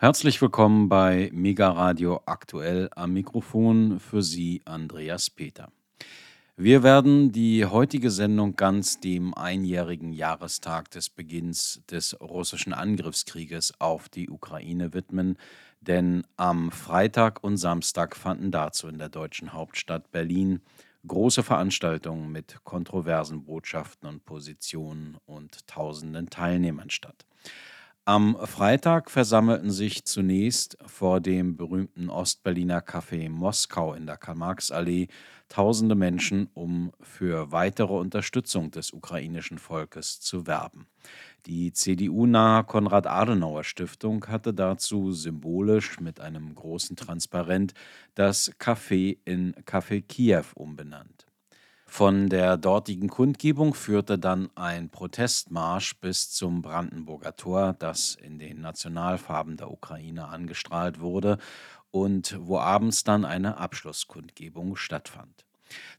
Herzlich willkommen bei Mega Radio aktuell am Mikrofon für Sie Andreas Peter. Wir werden die heutige Sendung ganz dem einjährigen Jahrestag des Beginns des russischen Angriffskrieges auf die Ukraine widmen, denn am Freitag und Samstag fanden dazu in der deutschen Hauptstadt Berlin große Veranstaltungen mit kontroversen Botschaften und Positionen und tausenden Teilnehmern statt. Am Freitag versammelten sich zunächst vor dem berühmten Ostberliner Café Moskau in der Karl-Marx-Allee tausende Menschen, um für weitere Unterstützung des ukrainischen Volkes zu werben. Die CDU-nahe Konrad-Adenauer-Stiftung hatte dazu symbolisch mit einem großen Transparent das Café in Café Kiew umbenannt. Von der dortigen Kundgebung führte dann ein Protestmarsch bis zum Brandenburger Tor, das in den Nationalfarben der Ukraine angestrahlt wurde und wo abends dann eine Abschlusskundgebung stattfand.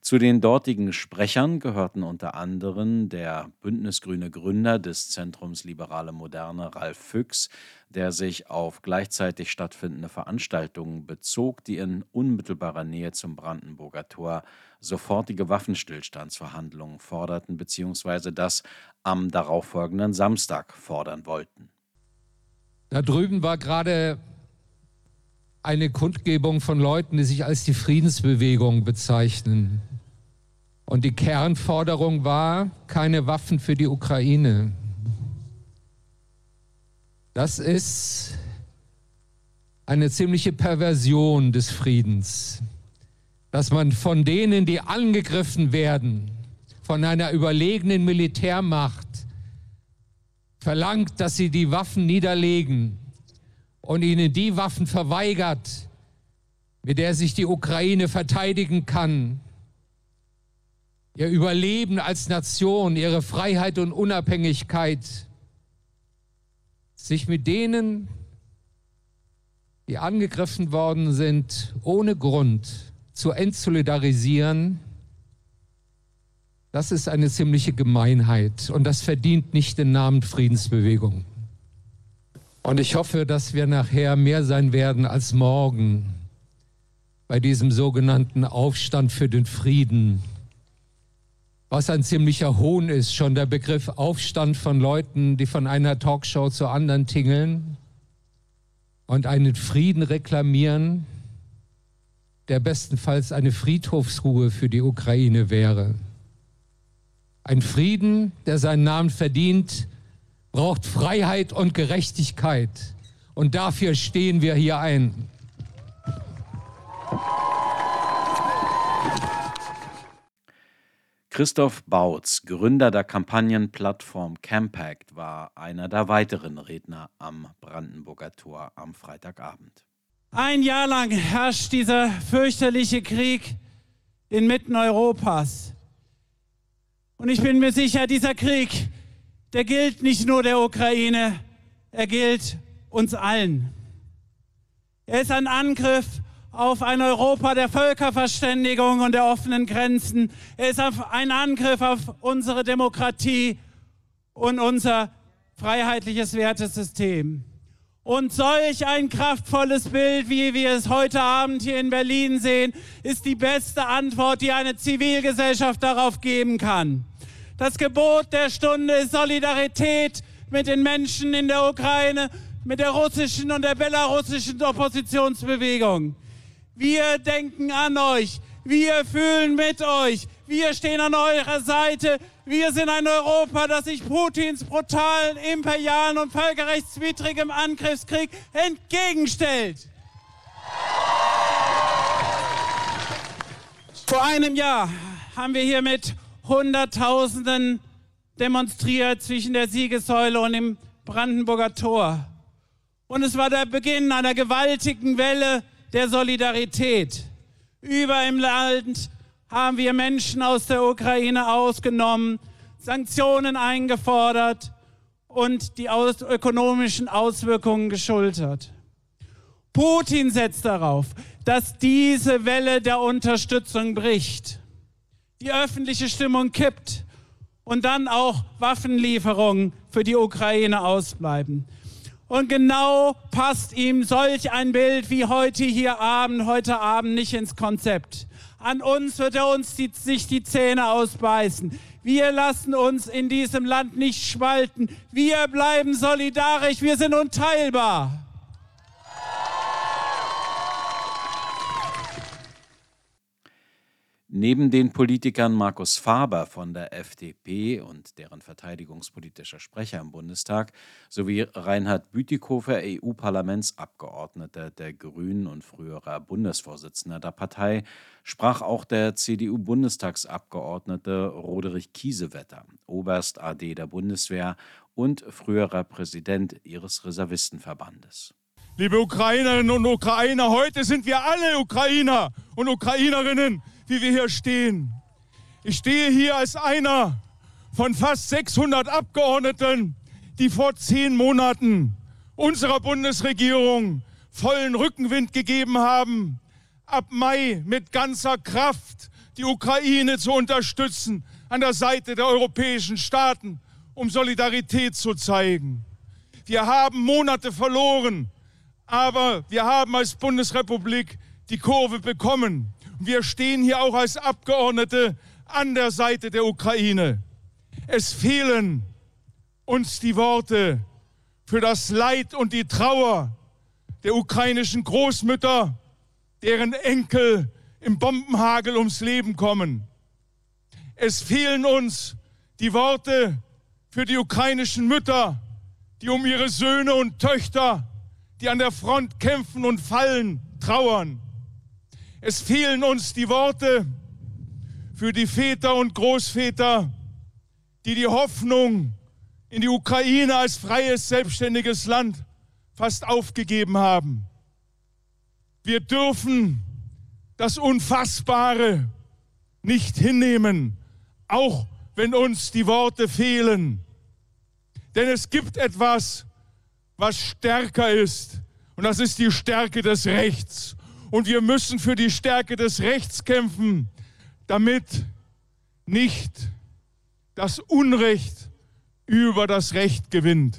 Zu den dortigen Sprechern gehörten unter anderem der bündnisgrüne Gründer des Zentrums Liberale Moderne Ralf Füchs, der sich auf gleichzeitig stattfindende Veranstaltungen bezog, die in unmittelbarer Nähe zum Brandenburger Tor sofortige Waffenstillstandsverhandlungen forderten bzw. das am darauffolgenden Samstag fordern wollten. Da drüben war gerade eine Kundgebung von Leuten, die sich als die Friedensbewegung bezeichnen. Und die Kernforderung war, keine Waffen für die Ukraine. Das ist eine ziemliche Perversion des Friedens, dass man von denen, die angegriffen werden, von einer überlegenen Militärmacht, verlangt, dass sie die Waffen niederlegen und ihnen die Waffen verweigert, mit der sich die Ukraine verteidigen kann, ihr Überleben als Nation, ihre Freiheit und Unabhängigkeit, sich mit denen, die angegriffen worden sind, ohne Grund zu entsolidarisieren, das ist eine ziemliche Gemeinheit und das verdient nicht den Namen Friedensbewegung. Und ich hoffe, dass wir nachher mehr sein werden als morgen bei diesem sogenannten Aufstand für den Frieden. Was ein ziemlicher Hohn ist, schon der Begriff Aufstand von Leuten, die von einer Talkshow zur anderen tingeln und einen Frieden reklamieren, der bestenfalls eine Friedhofsruhe für die Ukraine wäre. Ein Frieden, der seinen Namen verdient, braucht Freiheit und Gerechtigkeit. Und dafür stehen wir hier ein. Christoph Bautz, Gründer der Kampagnenplattform Campact, war einer der weiteren Redner am Brandenburger Tor am Freitagabend. Ein Jahr lang herrscht dieser fürchterliche Krieg inmitten Europas. Und ich bin mir sicher, dieser Krieg der gilt nicht nur der Ukraine, er gilt uns allen. Er ist ein Angriff auf ein Europa der Völkerverständigung und der offenen Grenzen. Er ist ein Angriff auf unsere Demokratie und unser freiheitliches Wertesystem. Und solch ein kraftvolles Bild, wie wir es heute Abend hier in Berlin sehen, ist die beste Antwort, die eine Zivilgesellschaft darauf geben kann. Das Gebot der Stunde ist Solidarität mit den Menschen in der Ukraine, mit der russischen und der belarussischen Oppositionsbewegung. Wir denken an euch. Wir fühlen mit euch. Wir stehen an eurer Seite. Wir sind ein Europa, das sich Putins brutalen, imperialen und völkerrechtswidrigem Angriffskrieg entgegenstellt. Vor einem Jahr haben wir hier mit Hunderttausenden demonstriert zwischen der Siegessäule und dem Brandenburger Tor. Und es war der Beginn einer gewaltigen Welle der Solidarität. Über im Land haben wir Menschen aus der Ukraine ausgenommen, Sanktionen eingefordert und die aus ökonomischen Auswirkungen geschultert. Putin setzt darauf, dass diese Welle der Unterstützung bricht die öffentliche Stimmung kippt und dann auch Waffenlieferungen für die Ukraine ausbleiben. Und genau passt ihm solch ein Bild wie heute hier Abend, heute Abend nicht ins Konzept. An uns wird er uns die, sich die Zähne ausbeißen. Wir lassen uns in diesem Land nicht spalten. Wir bleiben solidarisch. Wir sind unteilbar. Neben den Politikern Markus Faber von der FDP und deren verteidigungspolitischer Sprecher im Bundestag sowie Reinhard Bütikofer, EU-Parlamentsabgeordneter der Grünen und früherer Bundesvorsitzender der Partei, sprach auch der CDU-Bundestagsabgeordnete Roderich Kiesewetter, Oberst AD der Bundeswehr und früherer Präsident ihres Reservistenverbandes. Liebe Ukrainerinnen und Ukrainer, heute sind wir alle Ukrainer und Ukrainerinnen wie wir hier stehen. Ich stehe hier als einer von fast 600 Abgeordneten, die vor zehn Monaten unserer Bundesregierung vollen Rückenwind gegeben haben, ab Mai mit ganzer Kraft die Ukraine zu unterstützen an der Seite der europäischen Staaten, um Solidarität zu zeigen. Wir haben Monate verloren, aber wir haben als Bundesrepublik die Kurve bekommen. Wir stehen hier auch als Abgeordnete an der Seite der Ukraine. Es fehlen uns die Worte für das Leid und die Trauer der ukrainischen Großmütter, deren Enkel im Bombenhagel ums Leben kommen. Es fehlen uns die Worte für die ukrainischen Mütter, die um ihre Söhne und Töchter, die an der Front kämpfen und fallen, trauern. Es fehlen uns die Worte für die Väter und Großväter, die die Hoffnung in die Ukraine als freies, selbstständiges Land fast aufgegeben haben. Wir dürfen das Unfassbare nicht hinnehmen, auch wenn uns die Worte fehlen. Denn es gibt etwas, was stärker ist, und das ist die Stärke des Rechts. Und wir müssen für die Stärke des Rechts kämpfen, damit nicht das Unrecht über das Recht gewinnt.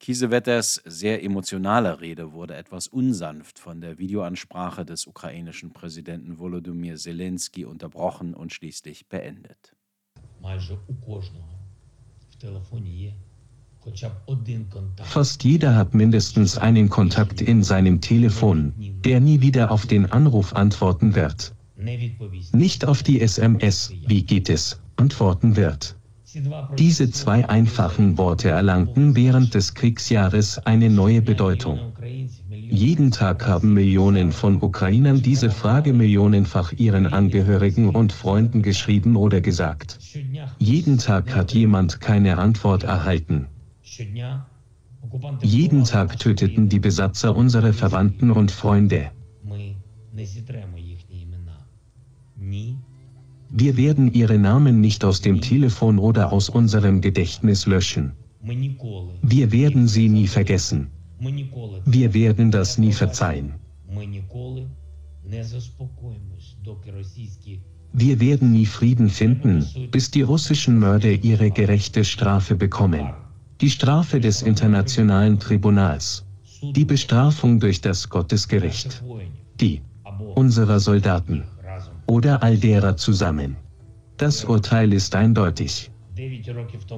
Kiesewetters sehr emotionale Rede wurde etwas unsanft von der Videoansprache des ukrainischen Präsidenten Volodymyr Zelensky unterbrochen und schließlich beendet. Майже у кожного в телефоні є Fast jeder hat mindestens einen Kontakt in seinem Telefon, der nie wieder auf den Anruf antworten wird. Nicht auf die SMS, wie geht es, antworten wird. Diese zwei einfachen Worte erlangten während des Kriegsjahres eine neue Bedeutung. Jeden Tag haben Millionen von Ukrainern diese Frage millionenfach ihren Angehörigen und Freunden geschrieben oder gesagt. Jeden Tag hat jemand keine Antwort erhalten. Jeden Tag töteten die Besatzer unsere Verwandten und Freunde. Wir werden ihre Namen nicht aus dem Telefon oder aus unserem Gedächtnis löschen. Wir werden sie nie vergessen. Wir werden das nie verzeihen. Wir werden nie Frieden finden, bis die russischen Mörder ihre gerechte Strafe bekommen. Die Strafe des Internationalen Tribunals. Die Bestrafung durch das Gottesgericht. Die unserer Soldaten. Oder all derer zusammen. Das Urteil ist eindeutig.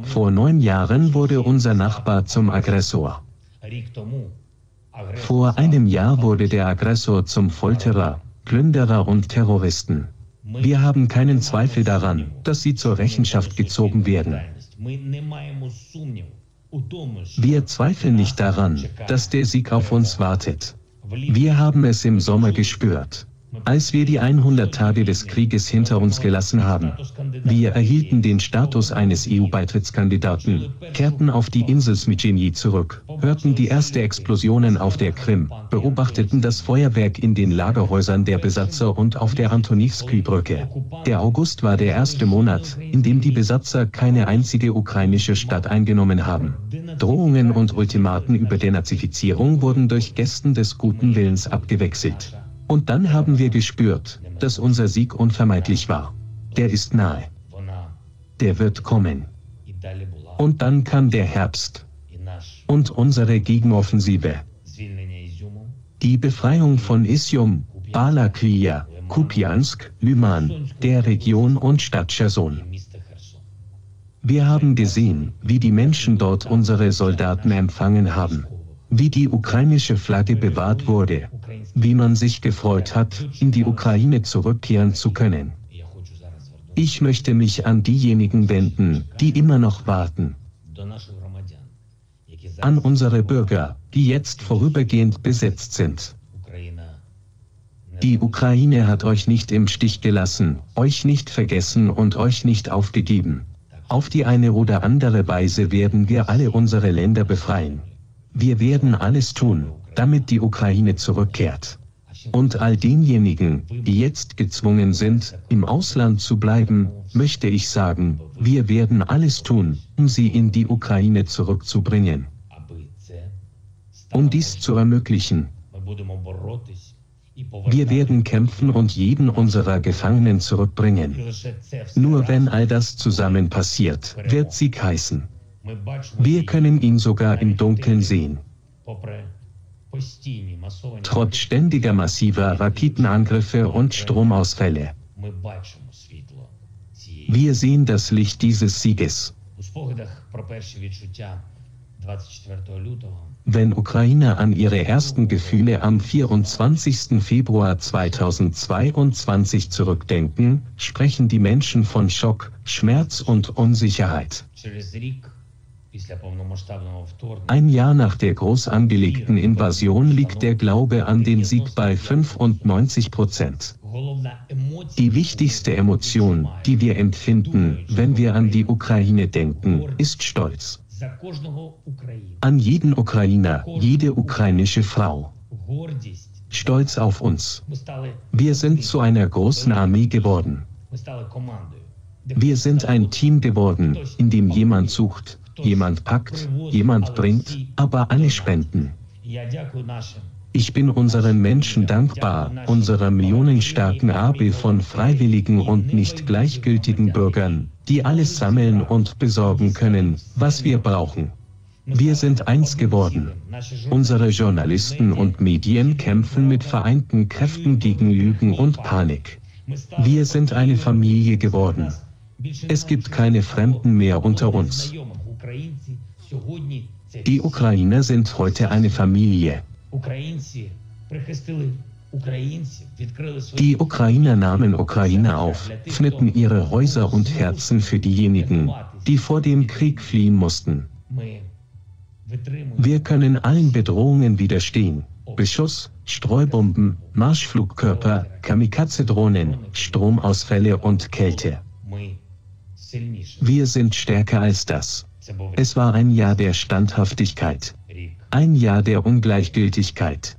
Vor neun Jahren wurde unser Nachbar zum Aggressor. Vor einem Jahr wurde der Aggressor zum Folterer, Plünderer und Terroristen. Wir haben keinen Zweifel daran, dass sie zur Rechenschaft gezogen werden. Wir zweifeln nicht daran, dass der Sieg auf uns wartet. Wir haben es im Sommer gespürt. Als wir die 100 Tage des Krieges hinter uns gelassen haben, wir erhielten den Status eines EU-Beitrittskandidaten, kehrten auf die Insel Smytschenyi zurück, hörten die erste Explosionen auf der Krim, beobachteten das Feuerwerk in den Lagerhäusern der Besatzer und auf der Antonivsky-Brücke. Der August war der erste Monat, in dem die Besatzer keine einzige ukrainische Stadt eingenommen haben. Drohungen und Ultimaten über Denazifizierung wurden durch Gästen des guten Willens abgewechselt. Und dann haben wir gespürt, dass unser Sieg unvermeidlich war. Der ist nahe. Der wird kommen. Und dann kam der Herbst. und unsere Gegenoffensive. Die Befreiung von Isium, Balaklija, Kupiansk, Lyman, der Region und Stadt Cherson. Wir haben gesehen, wie die Menschen dort unsere Soldaten empfangen haben, wie die ukrainische Flagge bewahrt wurde, wie man sich gefreut hat, in die Ukraine zurückkehren zu können. Ich möchte mich an diejenigen wenden, die immer noch warten. An unsere Bürger, die jetzt vorübergehend besetzt sind. Die Ukraine hat euch nicht im Stich gelassen, euch nicht vergessen und euch nicht aufgegeben. Auf die eine oder andere Weise werden wir alle unsere Länder befreien. Wir werden alles tun, damit die Ukraine zurückkehrt. Und all denjenigen, die jetzt gezwungen sind, im Ausland zu bleiben, möchte ich sagen, wir werden alles tun, um sie in die Ukraine zurückzubringen. Um dies zu ermöglichen, wir werden kämpfen und jeden unserer Gefangenen zurückbringen. Nur wenn all das zusammen passiert, wird Sieg heißen. Wir können ihn sogar im Dunkeln sehen. Trotz ständiger massiver Raketenangriffe und Stromausfälle. Wir sehen das Licht dieses Sieges. Wenn Ukrainer an ihre ersten Gefühle am 24. Februar 2022 zurückdenken, sprechen die Menschen von Schock, Schmerz und Unsicherheit. Ein Jahr nach der groß angelegten Invasion liegt der Glaube an den Sieg bei 95 Prozent. Die wichtigste Emotion, die wir empfinden, wenn wir an die Ukraine denken, ist Stolz. An jeden Ukrainer, jede ukrainische Frau. Stolz auf uns. Wir sind zu einer großen Armee geworden. Wir sind ein Team geworden, in dem jemand sucht, jemand packt, jemand bringt, aber alle spenden. Ich bin unseren Menschen dankbar, unserer millionenstarken Armee von freiwilligen und nicht gleichgültigen Bürgern, die alles sammeln und besorgen können, was wir brauchen. Wir sind eins geworden. Unsere Journalisten und Medien kämpfen mit vereinten Kräften gegen Lügen und Panik. Wir sind eine Familie geworden. Es gibt keine Fremden mehr unter uns. Die Ukrainer sind heute eine Familie. Die Ukrainer nahmen Ukraine auf, öffneten ihre Häuser und Herzen für diejenigen, die vor dem Krieg fliehen mussten. Wir können allen Bedrohungen widerstehen. Beschuss, Streubomben, Marschflugkörper, Kamikaze-Drohnen, Stromausfälle und Kälte. Wir sind stärker als das. Es war ein Jahr der Standhaftigkeit. Ein Jahr der Ungleichgültigkeit.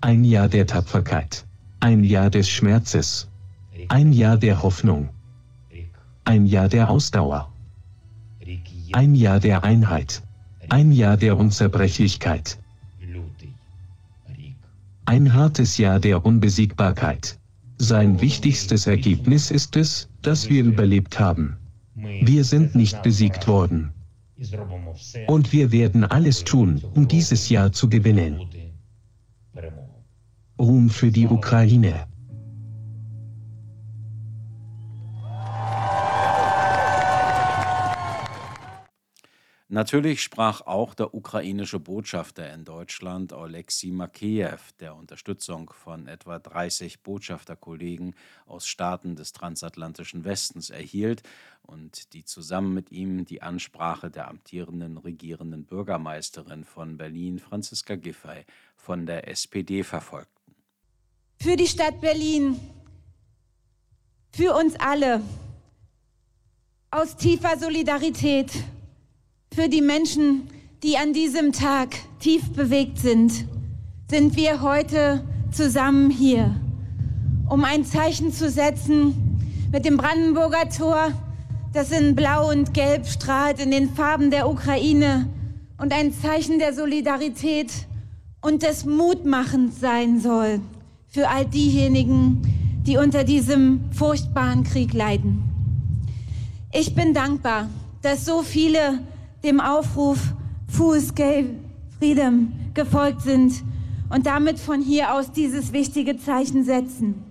Ein Jahr der Tapferkeit. Ein Jahr des Schmerzes. Ein Jahr der Hoffnung. Ein Jahr der Ausdauer. Ein Jahr der Einheit. Ein Jahr der Unzerbrechlichkeit. Ein hartes Jahr der Unbesiegbarkeit. Sein wichtigstes Ergebnis ist es, dass wir überlebt haben. Wir sind nicht besiegt worden. Und wir werden alles tun, um dieses Jahr zu gewinnen. Ruhm für die Ukraine. Natürlich sprach auch der ukrainische Botschafter in Deutschland, Oleksiy Makeyev, der Unterstützung von etwa 30 Botschafterkollegen aus Staaten des transatlantischen Westens erhielt und die zusammen mit ihm die Ansprache der amtierenden regierenden Bürgermeisterin von Berlin, Franziska Giffey, von der SPD verfolgten. Für die Stadt Berlin, für uns alle, aus tiefer Solidarität für die Menschen, die an diesem Tag tief bewegt sind, sind wir heute zusammen hier, um ein Zeichen zu setzen mit dem Brandenburger Tor, das in Blau und Gelb strahlt in den Farben der Ukraine und ein Zeichen der Solidarität und des Mutmachens sein soll für all diejenigen, die unter diesem furchtbaren Krieg leiden. Ich bin dankbar, dass so viele dem Aufruf Fuß Freedom gefolgt sind und damit von hier aus dieses wichtige Zeichen setzen.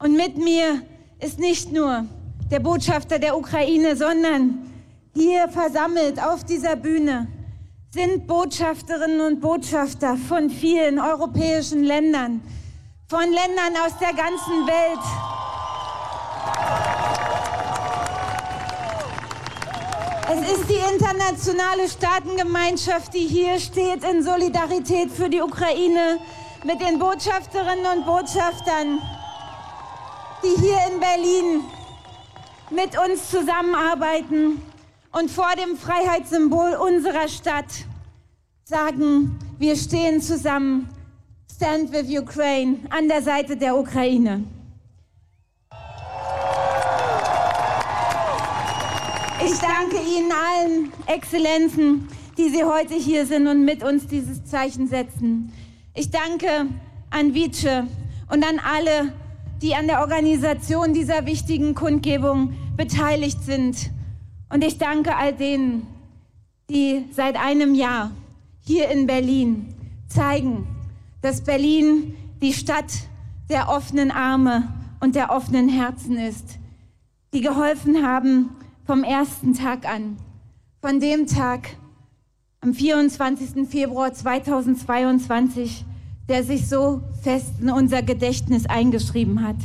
Und mit mir ist nicht nur der Botschafter der Ukraine, sondern hier versammelt auf dieser Bühne sind Botschafterinnen und Botschafter von vielen europäischen Ländern, von Ländern aus der ganzen Welt. Es ist die internationale Staatengemeinschaft, die hier steht in Solidarität für die Ukraine mit den Botschafterinnen und Botschaftern, die hier in Berlin mit uns zusammenarbeiten und vor dem Freiheitssymbol unserer Stadt sagen, wir stehen zusammen, Stand with Ukraine, an der Seite der Ukraine. Ich danke Ihnen allen Exzellenzen, die Sie heute hier sind und mit uns dieses Zeichen setzen. Ich danke an Vice und an alle, die an der Organisation dieser wichtigen Kundgebung beteiligt sind. Und ich danke all denen, die seit einem Jahr hier in Berlin zeigen, dass Berlin die Stadt der offenen Arme und der offenen Herzen ist, die geholfen haben vom ersten Tag an, von dem Tag am 24. Februar 2022, der sich so fest in unser Gedächtnis eingeschrieben hat.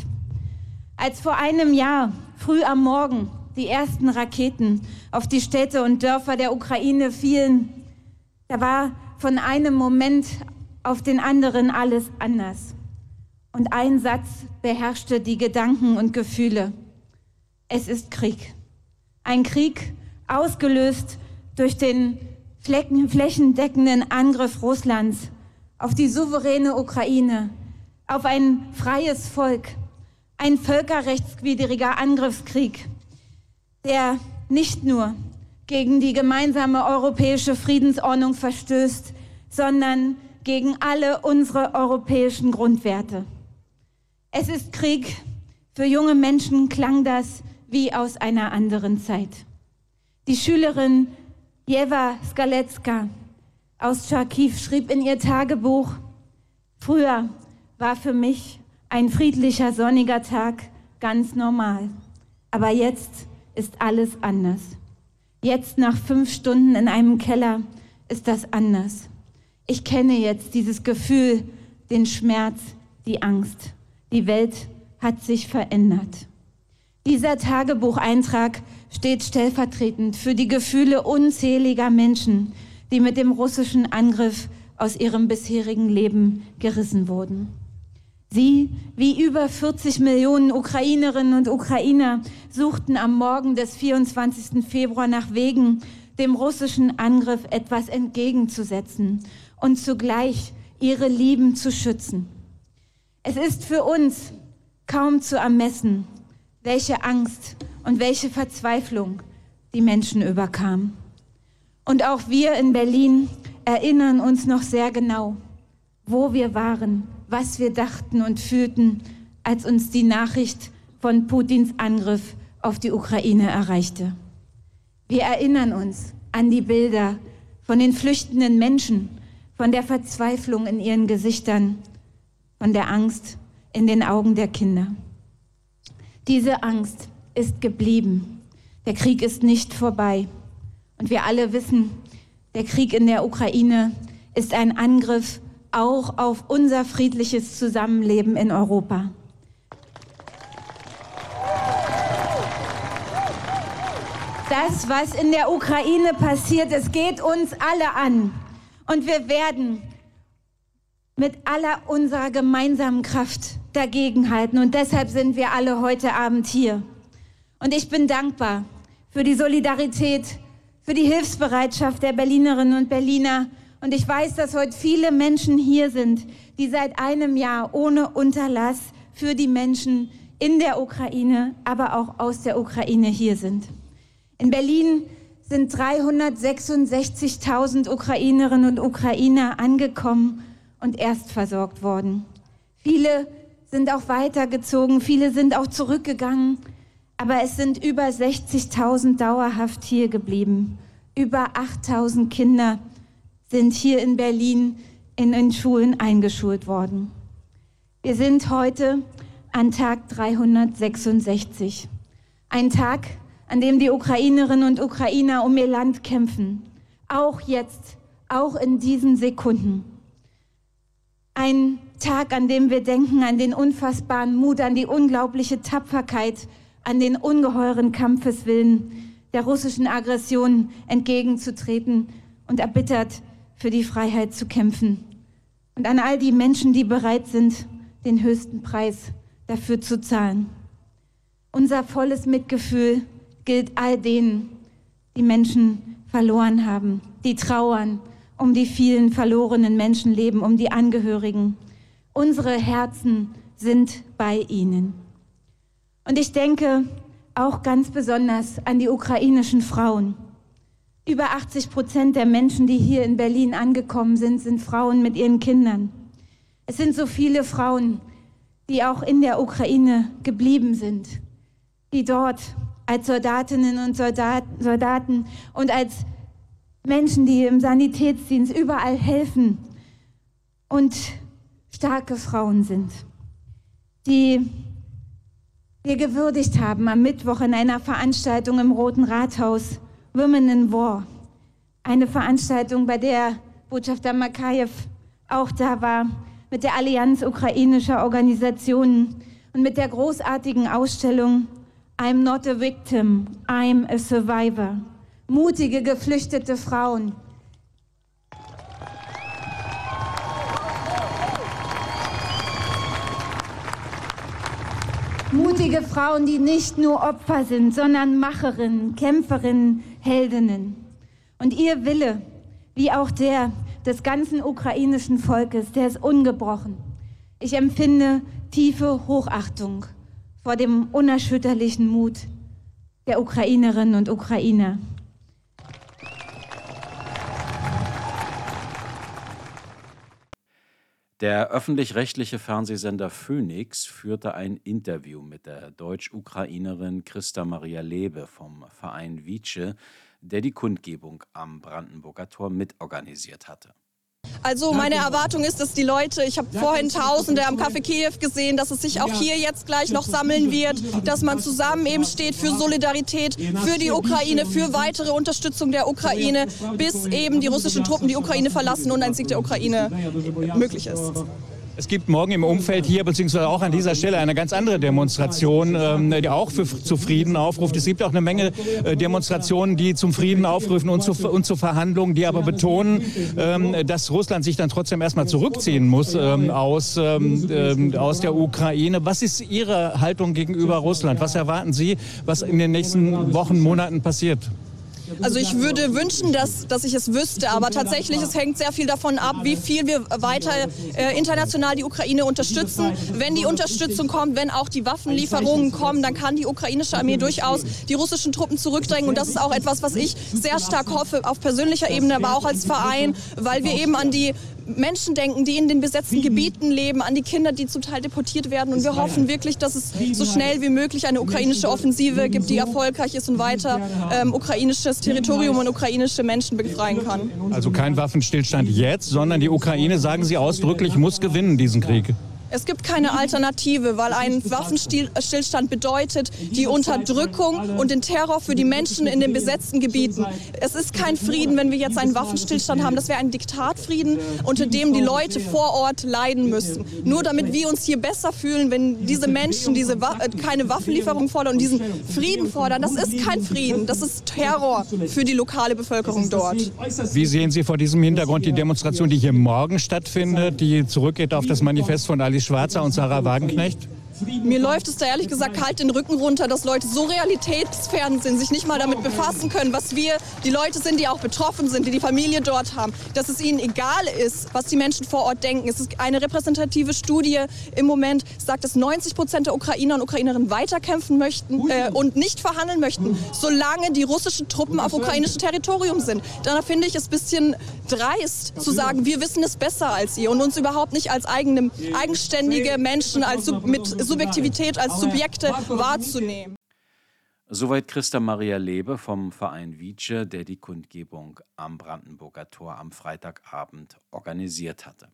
Als vor einem Jahr, früh am Morgen, die ersten Raketen auf die Städte und Dörfer der Ukraine fielen, da war von einem Moment auf den anderen alles anders. Und ein Satz beherrschte die Gedanken und Gefühle. Es ist Krieg. Ein Krieg ausgelöst durch den flächendeckenden Angriff Russlands auf die souveräne Ukraine, auf ein freies Volk, ein völkerrechtswidriger Angriffskrieg, der nicht nur gegen die gemeinsame europäische Friedensordnung verstößt, sondern gegen alle unsere europäischen Grundwerte. Es ist Krieg. Für junge Menschen klang das wie aus einer anderen Zeit. Die Schülerin Jeva Skalecka aus Charkiw schrieb in ihr Tagebuch, früher war für mich ein friedlicher sonniger Tag ganz normal, aber jetzt ist alles anders. Jetzt nach fünf Stunden in einem Keller ist das anders. Ich kenne jetzt dieses Gefühl, den Schmerz, die Angst. Die Welt hat sich verändert. Dieser Tagebucheintrag steht stellvertretend für die Gefühle unzähliger Menschen, die mit dem russischen Angriff aus ihrem bisherigen Leben gerissen wurden. Sie, wie über 40 Millionen Ukrainerinnen und Ukrainer, suchten am Morgen des 24. Februar nach Wegen, dem russischen Angriff etwas entgegenzusetzen und zugleich ihre Lieben zu schützen. Es ist für uns kaum zu ermessen, welche Angst und welche Verzweiflung die Menschen überkam. Und auch wir in Berlin erinnern uns noch sehr genau, wo wir waren was wir dachten und fühlten, als uns die Nachricht von Putins Angriff auf die Ukraine erreichte. Wir erinnern uns an die Bilder von den flüchtenden Menschen, von der Verzweiflung in ihren Gesichtern, von der Angst in den Augen der Kinder. Diese Angst ist geblieben. Der Krieg ist nicht vorbei. Und wir alle wissen, der Krieg in der Ukraine ist ein Angriff auch auf unser friedliches Zusammenleben in Europa. Das, was in der Ukraine passiert, es geht uns alle an. Und wir werden mit aller unserer gemeinsamen Kraft dagegenhalten. Und deshalb sind wir alle heute Abend hier. Und ich bin dankbar für die Solidarität, für die Hilfsbereitschaft der Berlinerinnen und Berliner und ich weiß, dass heute viele Menschen hier sind, die seit einem Jahr ohne Unterlass für die Menschen in der Ukraine, aber auch aus der Ukraine hier sind. In Berlin sind 366.000 Ukrainerinnen und Ukrainer angekommen und erst versorgt worden. Viele sind auch weitergezogen, viele sind auch zurückgegangen, aber es sind über 60.000 dauerhaft hier geblieben, über 8.000 Kinder sind hier in Berlin in den Schulen eingeschult worden. Wir sind heute an Tag 366. Ein Tag, an dem die Ukrainerinnen und Ukrainer um ihr Land kämpfen. Auch jetzt, auch in diesen Sekunden. Ein Tag, an dem wir denken an den unfassbaren Mut, an die unglaubliche Tapferkeit, an den ungeheuren Kampfeswillen der russischen Aggression entgegenzutreten und erbittert für die Freiheit zu kämpfen. Und an all die Menschen, die bereit sind, den höchsten Preis dafür zu zahlen. Unser volles Mitgefühl gilt all denen, die Menschen verloren haben, die trauern um die vielen verlorenen Menschenleben, um die Angehörigen. Unsere Herzen sind bei ihnen. Und ich denke auch ganz besonders an die ukrainischen Frauen. Über 80 Prozent der Menschen, die hier in Berlin angekommen sind, sind Frauen mit ihren Kindern. Es sind so viele Frauen, die auch in der Ukraine geblieben sind, die dort als Soldatinnen und Soldaten und als Menschen, die im Sanitätsdienst überall helfen und starke Frauen sind, die wir gewürdigt haben am Mittwoch in einer Veranstaltung im Roten Rathaus Women in War. Eine Veranstaltung, bei der Botschafter Makayev auch da war, mit der Allianz ukrainischer Organisationen und mit der großartigen Ausstellung I'm not a victim, I'm a survivor. Mutige geflüchtete Frauen. Mutige Frauen, die nicht nur Opfer sind, sondern Macherinnen, Kämpferinnen, Heldinnen. Und ihr Wille, wie auch der des ganzen ukrainischen Volkes, der ist ungebrochen. Ich empfinde tiefe Hochachtung vor dem unerschütterlichen Mut der Ukrainerinnen und Ukrainer. Der öffentlich-rechtliche Fernsehsender Phoenix führte ein Interview mit der Deutsch-Ukrainerin Christa Maria Lebe vom Verein Vice, der die Kundgebung am Brandenburger Tor mitorganisiert hatte. Also meine Erwartung ist, dass die Leute, ich habe vorhin Tausende am Café Kiew gesehen, dass es sich auch hier jetzt gleich noch sammeln wird, dass man zusammen eben steht für Solidarität, für die Ukraine, für weitere Unterstützung der Ukraine, bis eben die russischen Truppen die Ukraine verlassen und ein Sieg der Ukraine möglich ist. Es gibt morgen im Umfeld hier, beziehungsweise auch an dieser Stelle, eine ganz andere Demonstration, ähm, die auch für, zu Frieden aufruft. Es gibt auch eine Menge äh, Demonstrationen, die zum Frieden aufrufen und zu, und zu Verhandlungen, die aber betonen, ähm, dass Russland sich dann trotzdem erstmal zurückziehen muss ähm, aus, aus der Ukraine. Was ist Ihre Haltung gegenüber Russland? Was erwarten Sie, was in den nächsten Wochen, Monaten passiert? Also ich würde wünschen, dass, dass ich es wüsste, aber tatsächlich, es hängt sehr viel davon ab, wie viel wir weiter äh, international die Ukraine unterstützen. Wenn die Unterstützung kommt, wenn auch die Waffenlieferungen kommen, dann kann die ukrainische Armee durchaus die russischen Truppen zurückdrängen. Und das ist auch etwas, was ich sehr stark hoffe, auf persönlicher Ebene, aber auch als Verein, weil wir eben an die Menschen denken, die in den besetzten Gebieten leben, an die Kinder, die zum Teil deportiert werden. Und wir hoffen wirklich, dass es so schnell wie möglich eine ukrainische Offensive gibt, die erfolgreich ist und weiter ähm, ukrainisches Territorium und ukrainische Menschen befreien kann. Also kein Waffenstillstand jetzt, sondern die Ukraine, sagen Sie ausdrücklich, muss gewinnen diesen Krieg. Es gibt keine Alternative, weil ein Waffenstillstand bedeutet die Unterdrückung und den Terror für die Menschen in den besetzten Gebieten. Es ist kein Frieden, wenn wir jetzt einen Waffenstillstand haben. Das wäre ein Diktatfrieden, unter dem die Leute vor Ort leiden müssen. Nur damit wir uns hier besser fühlen, wenn diese Menschen diese Wa äh, keine Waffenlieferung fordern und diesen Frieden fordern. Das ist kein Frieden, das ist Terror für die lokale Bevölkerung dort. Wie sehen Sie vor diesem Hintergrund die Demonstration, die hier morgen stattfindet, die zurückgeht auf das Manifest von Alice Schwarzer und Sarah Wagenknecht? Mir läuft es da ehrlich gesagt kalt den Rücken runter, dass Leute so realitätsfern sind, sich nicht mal damit befassen können, was wir, die Leute sind, die auch betroffen sind, die die Familie dort haben, dass es ihnen egal ist, was die Menschen vor Ort denken. Es ist eine repräsentative Studie. Im Moment, sagt, dass 90 Prozent der Ukrainer und Ukrainerinnen weiterkämpfen möchten äh, und nicht verhandeln möchten, solange die russischen Truppen auf ukrainischem Territorium sind. Da finde ich es ein bisschen dreist zu sagen, wir wissen es besser als ihr und uns überhaupt nicht als eigene, eigenständige Menschen, als mit Subjektivität als Subjekte wahrzunehmen. Soweit Christa Maria Lebe vom Verein Vice, der die Kundgebung am Brandenburger Tor am Freitagabend organisiert hatte.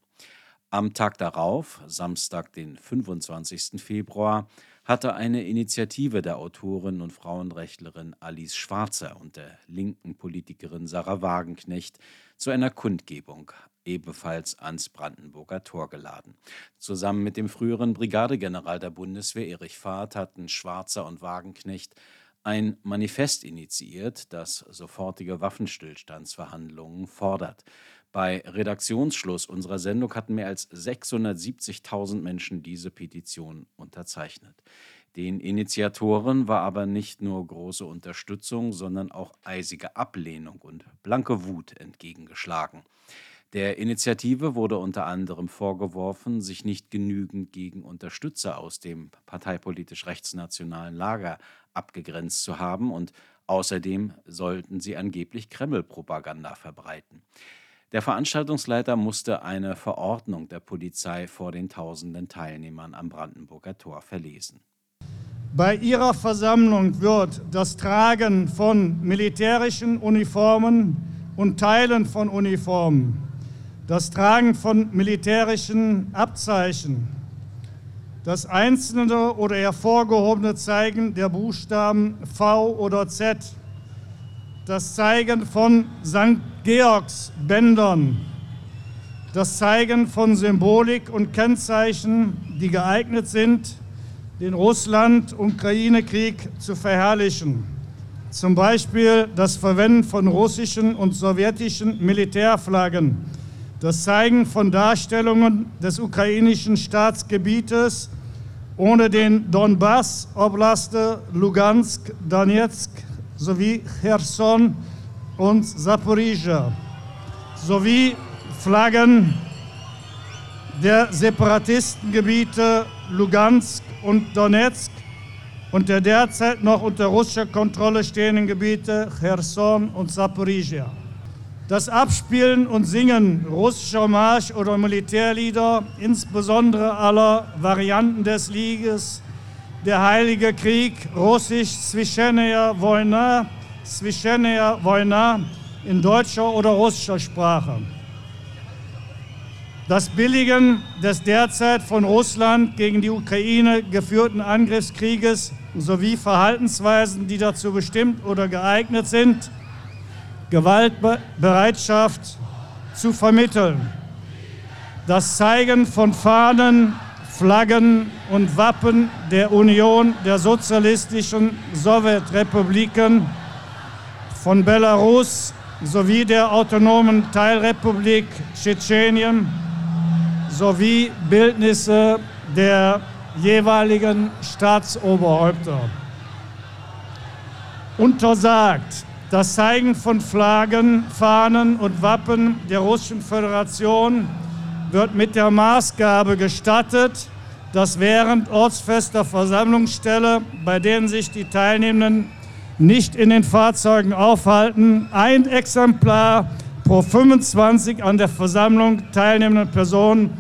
Am Tag darauf, Samstag, den 25. Februar, hatte eine Initiative der Autorin und Frauenrechtlerin Alice Schwarzer und der linken Politikerin Sarah Wagenknecht zu einer Kundgebung ebenfalls ans Brandenburger Tor geladen. Zusammen mit dem früheren Brigadegeneral der Bundeswehr Erich Fahrt hatten Schwarzer und Wagenknecht ein Manifest initiiert, das sofortige Waffenstillstandsverhandlungen fordert. Bei Redaktionsschluss unserer Sendung hatten mehr als 670.000 Menschen diese Petition unterzeichnet. Den Initiatoren war aber nicht nur große Unterstützung, sondern auch eisige Ablehnung und blanke Wut entgegengeschlagen. Der Initiative wurde unter anderem vorgeworfen, sich nicht genügend gegen Unterstützer aus dem parteipolitisch rechtsnationalen Lager abgegrenzt zu haben und außerdem sollten sie angeblich Kreml-Propaganda verbreiten. Der Veranstaltungsleiter musste eine Verordnung der Polizei vor den tausenden Teilnehmern am Brandenburger Tor verlesen. Bei ihrer Versammlung wird das Tragen von militärischen Uniformen und Teilen von Uniformen, das Tragen von militärischen Abzeichen, das einzelne oder hervorgehobene Zeigen der Buchstaben V oder Z, das Zeigen von St. Georgs Bändern, das Zeigen von Symbolik und Kennzeichen, die geeignet sind, den Russland-Ukraine-Krieg zu verherrlichen. Zum Beispiel das Verwenden von russischen und sowjetischen Militärflaggen, das Zeigen von Darstellungen des ukrainischen Staatsgebietes ohne den Donbass, Oblaste, Lugansk, Donetsk sowie Cherson und Saporizhia sowie Flaggen der Separatistengebiete Lugansk und Donetsk und der derzeit noch unter russischer Kontrolle stehenden Gebiete Cherson und Saporizhia. Das Abspielen und Singen russischer Marsch- oder Militärlieder, insbesondere aller Varianten des Liedes, der Heilige Krieg, russisch Svischenaya Wojna, Svischenaya Wojna in deutscher oder russischer Sprache. Das Billigen des derzeit von Russland gegen die Ukraine geführten Angriffskrieges sowie Verhaltensweisen, die dazu bestimmt oder geeignet sind, Gewaltbereitschaft zu vermitteln. Das Zeigen von Fahnen, Flaggen und Wappen der Union der sozialistischen Sowjetrepubliken von Belarus sowie der autonomen Teilrepublik Tschetschenien sowie Bildnisse der jeweiligen Staatsoberhäupter. Untersagt das Zeigen von Flaggen, Fahnen und Wappen der Russischen Föderation wird mit der Maßgabe gestattet, dass während ortsfester Versammlungsstelle, bei denen sich die Teilnehmenden nicht in den Fahrzeugen aufhalten, ein Exemplar pro 25 an der Versammlung teilnehmenden Personen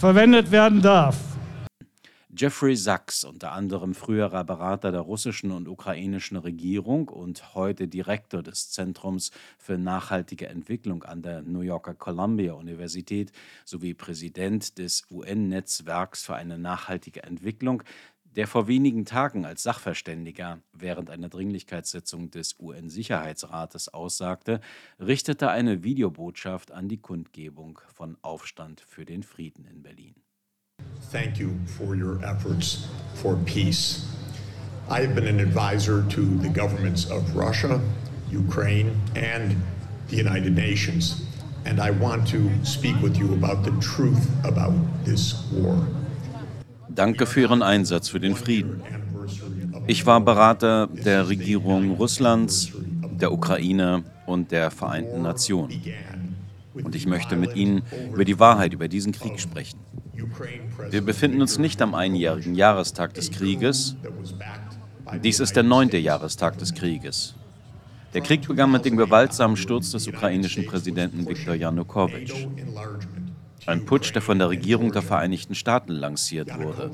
verwendet werden darf. Jeffrey Sachs, unter anderem früherer Berater der russischen und ukrainischen Regierung und heute Direktor des Zentrums für nachhaltige Entwicklung an der New Yorker Columbia Universität sowie Präsident des UN-Netzwerks für eine nachhaltige Entwicklung, der vor wenigen Tagen als Sachverständiger während einer Dringlichkeitssitzung des UN-Sicherheitsrates aussagte, richtete eine Videobotschaft an die Kundgebung von Aufstand für den Frieden in Berlin. Thank you for your efforts for peace. I have been an advisor to the governments of Russia, Ukraine, and the United Nations, and I want to speak with you about the truth about this war. Danke für Ihren Einsatz für den Frieden. Ich war Berater der Regierung Russlands, der Ukraine und der Vereinten Nationen. Und ich möchte mit Ihnen über die Wahrheit über diesen Krieg sprechen. Wir befinden uns nicht am einjährigen Jahrestag des Krieges. Dies ist der neunte Jahrestag des Krieges. Der Krieg begann mit dem gewaltsamen Sturz des ukrainischen Präsidenten Viktor Janukowitsch. Ein Putsch, der von der Regierung der Vereinigten Staaten lanciert wurde.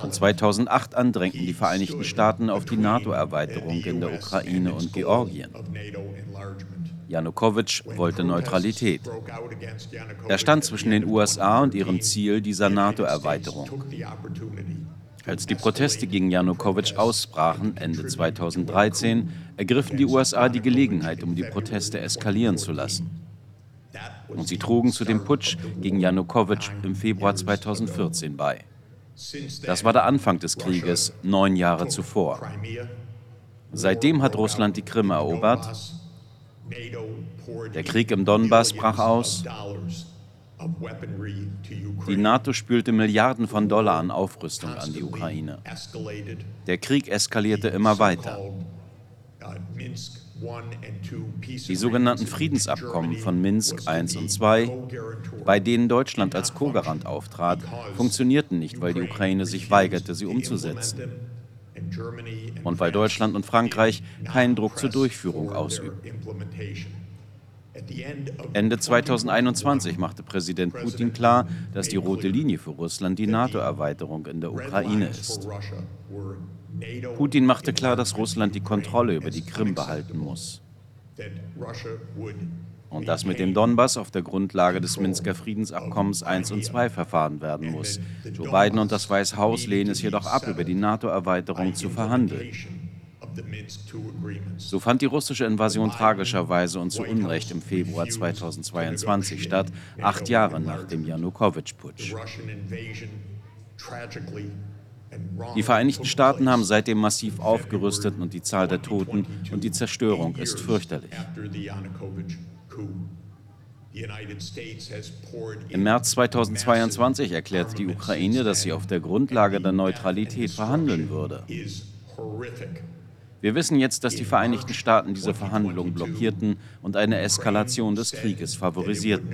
Von 2008 an drängten die Vereinigten Staaten auf die NATO-Erweiterung in der Ukraine und Georgien. Janukowitsch wollte Neutralität. Er stand zwischen den USA und ihrem Ziel dieser NATO-Erweiterung. Als die Proteste gegen Janukowitsch ausbrachen, Ende 2013, ergriffen die USA die Gelegenheit, um die Proteste eskalieren zu lassen. Und sie trugen zu dem Putsch gegen Janukowitsch im Februar 2014 bei. Das war der Anfang des Krieges, neun Jahre zuvor. Seitdem hat Russland die Krim erobert. Der Krieg im Donbass brach aus. Die NATO spülte Milliarden von Dollar an Aufrüstung an die Ukraine. Der Krieg eskalierte immer weiter. Die sogenannten Friedensabkommen von Minsk I und II, bei denen Deutschland als Co-Garant auftrat, funktionierten nicht, weil die Ukraine sich weigerte, sie umzusetzen. Und weil Deutschland und Frankreich keinen Druck zur Durchführung ausübten. Ende 2021 machte Präsident Putin klar, dass die rote Linie für Russland die NATO-Erweiterung in der Ukraine ist. Putin machte klar, dass Russland die Kontrolle über die Krim behalten muss. Und dass mit dem Donbass auf der Grundlage des Minsker Friedensabkommens 1 und 2 verfahren werden muss. Joe Biden und das Weiße Haus lehnen es jedoch ab, über die NATO-Erweiterung zu verhandeln. So fand die russische Invasion tragischerweise und zu Unrecht im Februar 2022 statt, acht Jahre nach dem Janukowitsch-Putsch. Die Vereinigten Staaten haben seitdem massiv aufgerüstet und die Zahl der Toten und die Zerstörung ist fürchterlich. Im März 2022 erklärte die Ukraine, dass sie auf der Grundlage der Neutralität verhandeln würde. Wir wissen jetzt, dass die Vereinigten Staaten diese Verhandlungen blockierten und eine Eskalation des Krieges favorisierten.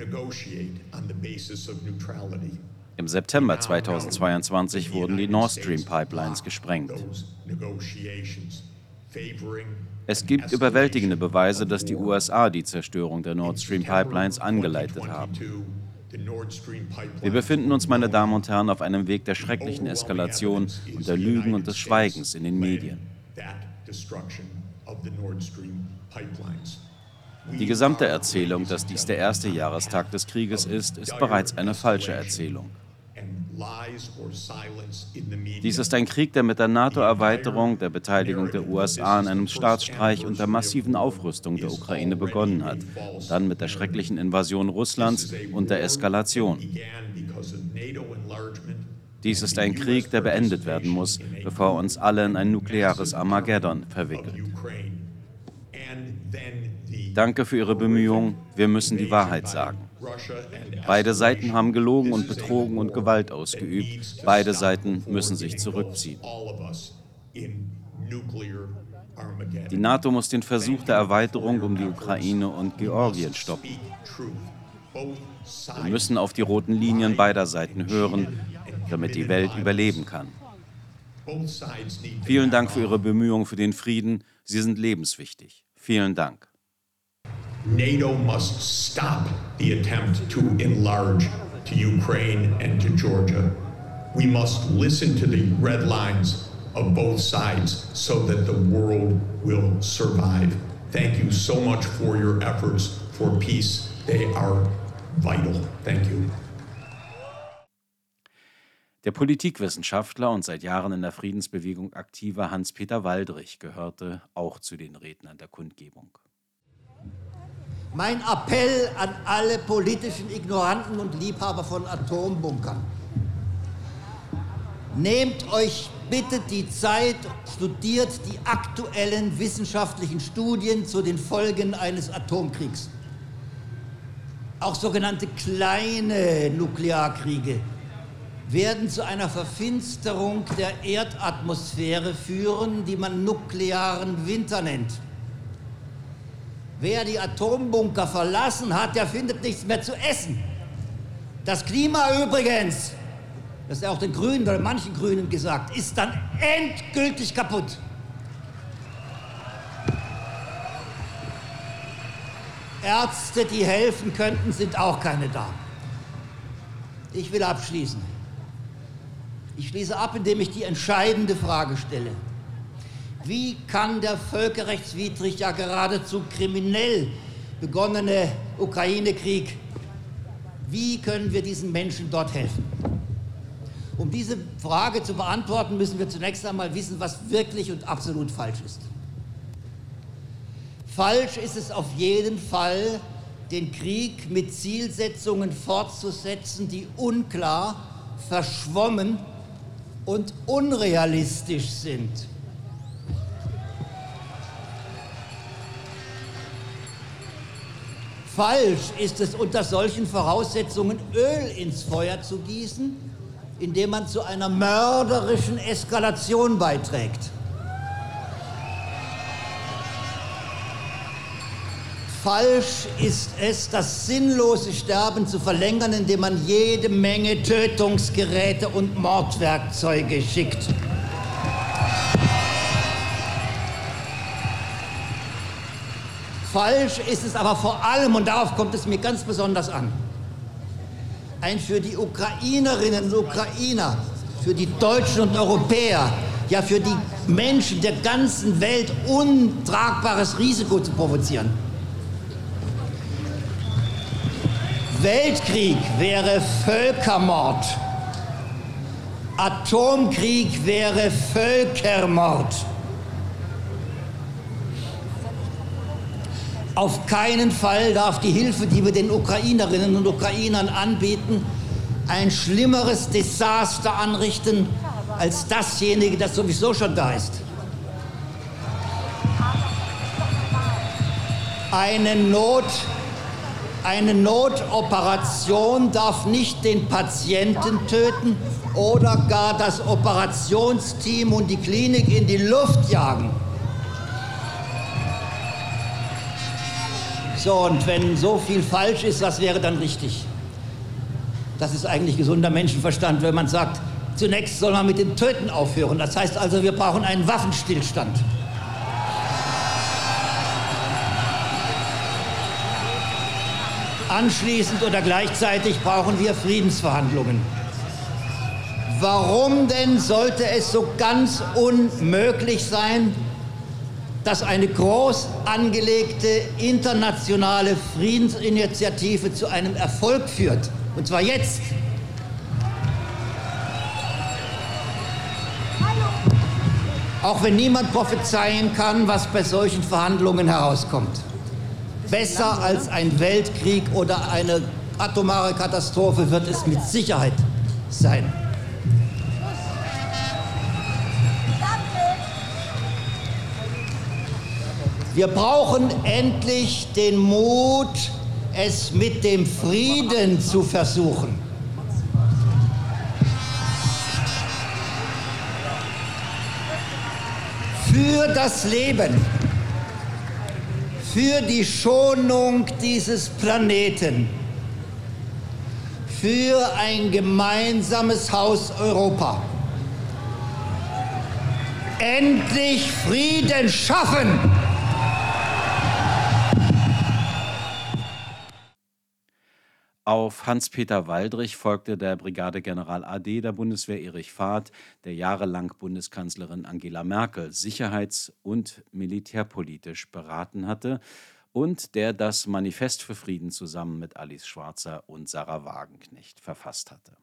Im September 2022 wurden die Nord Stream Pipelines gesprengt. Es gibt überwältigende Beweise, dass die USA die Zerstörung der Nord Stream Pipelines angeleitet haben. Wir befinden uns, meine Damen und Herren, auf einem Weg der schrecklichen Eskalation und der Lügen und des Schweigens in den Medien. Die gesamte Erzählung, dass dies der erste Jahrestag des Krieges ist, ist bereits eine falsche Erzählung. Dies ist ein Krieg, der mit der NATO-Erweiterung, der Beteiligung der USA an einem Staatsstreich und der massiven Aufrüstung der Ukraine begonnen hat, dann mit der schrecklichen Invasion Russlands und der Eskalation. Dies ist ein Krieg, der beendet werden muss, bevor uns alle in ein nukleares Armageddon verwickelt. Danke für Ihre Bemühungen. Wir müssen die Wahrheit sagen. Beide Seiten haben gelogen und betrogen und Gewalt ausgeübt. Beide Seiten müssen sich zurückziehen. Die NATO muss den Versuch der Erweiterung um die Ukraine und Georgien stoppen. Wir müssen auf die roten Linien beider Seiten hören, damit die Welt überleben kann. Vielen Dank für Ihre Bemühungen für den Frieden. Sie sind lebenswichtig. Vielen Dank. NATO must stop the attempt to enlarge to Ukraine and to Georgia. We must listen to the red lines of both sides so that the world will survive. Thank you so much for your efforts for peace. They are vital. Thank you. Der Politikwissenschaftler und seit Jahren in der Friedensbewegung aktive Hans-Peter Waldrich gehörte auch zu den Rednern der Kundgebung. Mein Appell an alle politischen Ignoranten und Liebhaber von Atombunkern. Nehmt euch bitte die Zeit, studiert die aktuellen wissenschaftlichen Studien zu den Folgen eines Atomkriegs. Auch sogenannte kleine Nuklearkriege werden zu einer Verfinsterung der Erdatmosphäre führen, die man nuklearen Winter nennt. Wer die Atombunker verlassen hat, der findet nichts mehr zu essen. Das Klima übrigens, das ist auch den Grünen oder manchen Grünen gesagt, ist dann endgültig kaputt. Ärzte, die helfen könnten, sind auch keine da. Ich will abschließen. Ich schließe ab, indem ich die entscheidende Frage stelle. Wie kann der völkerrechtswidrig, ja geradezu kriminell begonnene Ukraine-Krieg, wie können wir diesen Menschen dort helfen? Um diese Frage zu beantworten, müssen wir zunächst einmal wissen, was wirklich und absolut falsch ist. Falsch ist es auf jeden Fall, den Krieg mit Zielsetzungen fortzusetzen, die unklar, verschwommen und unrealistisch sind. Falsch ist es, unter solchen Voraussetzungen Öl ins Feuer zu gießen, indem man zu einer mörderischen Eskalation beiträgt. Falsch ist es, das sinnlose Sterben zu verlängern, indem man jede Menge Tötungsgeräte und Mordwerkzeuge schickt. Falsch ist es aber vor allem, und darauf kommt es mir ganz besonders an, ein für die Ukrainerinnen und Ukrainer, für die Deutschen und Europäer, ja für die Menschen der ganzen Welt untragbares Risiko zu provozieren. Weltkrieg wäre Völkermord. Atomkrieg wäre Völkermord. Auf keinen Fall darf die Hilfe, die wir den Ukrainerinnen und Ukrainern anbieten, ein schlimmeres Desaster anrichten als dasjenige, das sowieso schon da ist. Eine Not, eine Notoperation darf nicht den Patienten töten oder gar das Operationsteam und die Klinik in die Luft jagen. So, und wenn so viel falsch ist, was wäre dann richtig? Das ist eigentlich gesunder Menschenverstand, wenn man sagt, zunächst soll man mit dem Töten aufhören. Das heißt also, wir brauchen einen Waffenstillstand. Anschließend oder gleichzeitig brauchen wir Friedensverhandlungen. Warum denn sollte es so ganz unmöglich sein, dass eine groß angelegte internationale Friedensinitiative zu einem Erfolg führt? Und zwar jetzt. Auch wenn niemand prophezeien kann, was bei solchen Verhandlungen herauskommt besser als ein Weltkrieg oder eine atomare Katastrophe wird es mit Sicherheit sein. Wir brauchen endlich den Mut, es mit dem Frieden zu versuchen. Für das Leben für die Schonung dieses Planeten, für ein gemeinsames Haus Europa. Endlich Frieden schaffen! Auf Hans-Peter Waldrich folgte der Brigadegeneral AD der Bundeswehr Erich Fahrt, der jahrelang Bundeskanzlerin Angela Merkel sicherheits- und militärpolitisch beraten hatte und der das Manifest für Frieden zusammen mit Alice Schwarzer und Sarah Wagenknecht verfasst hatte.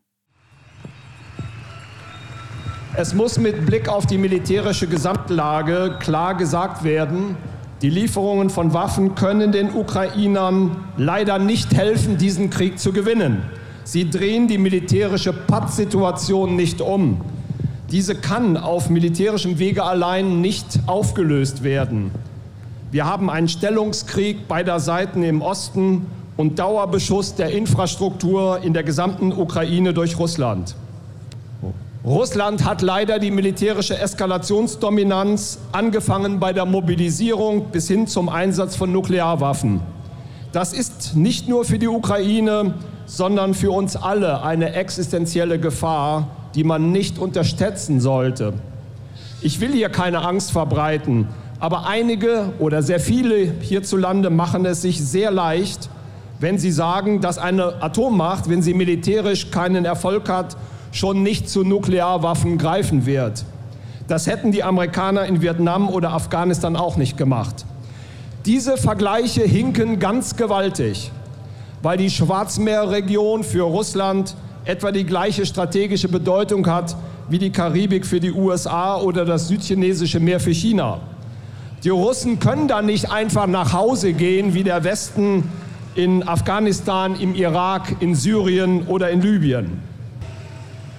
Es muss mit Blick auf die militärische Gesamtlage klar gesagt werden, die Lieferungen von Waffen können den Ukrainern leider nicht helfen, diesen Krieg zu gewinnen. Sie drehen die militärische Pattsituation nicht um. Diese kann auf militärischem Wege allein nicht aufgelöst werden. Wir haben einen Stellungskrieg beider Seiten im Osten und Dauerbeschuss der Infrastruktur in der gesamten Ukraine durch Russland. Russland hat leider die militärische Eskalationsdominanz, angefangen bei der Mobilisierung bis hin zum Einsatz von Nuklearwaffen. Das ist nicht nur für die Ukraine, sondern für uns alle eine existenzielle Gefahr, die man nicht unterschätzen sollte. Ich will hier keine Angst verbreiten, aber einige oder sehr viele hierzulande machen es sich sehr leicht, wenn sie sagen, dass eine Atommacht, wenn sie militärisch keinen Erfolg hat, schon nicht zu Nuklearwaffen greifen wird. Das hätten die Amerikaner in Vietnam oder Afghanistan auch nicht gemacht. Diese Vergleiche hinken ganz gewaltig, weil die Schwarzmeerregion für Russland etwa die gleiche strategische Bedeutung hat wie die Karibik für die USA oder das südchinesische Meer für China. Die Russen können da nicht einfach nach Hause gehen wie der Westen in Afghanistan, im Irak, in Syrien oder in Libyen.